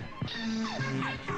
legend.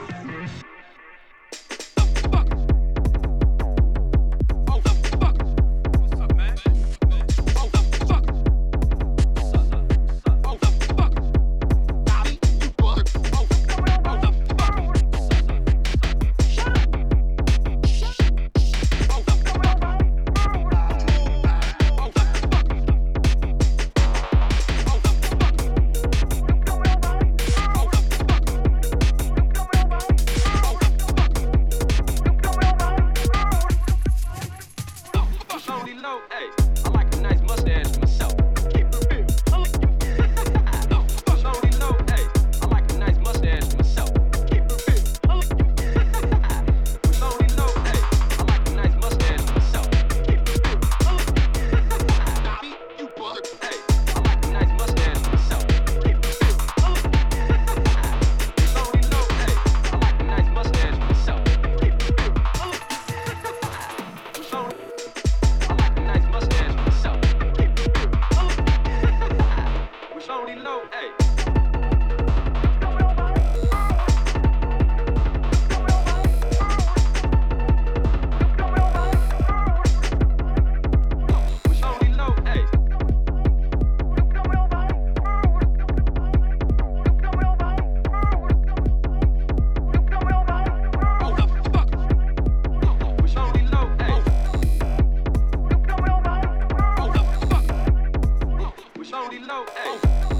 go.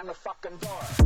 slam the fucking door.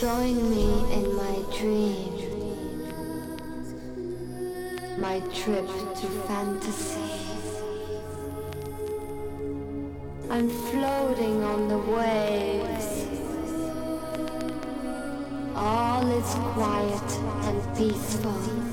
Join me in my dream, my trip to fantasy. I'm floating on the waves. All is quiet and peaceful.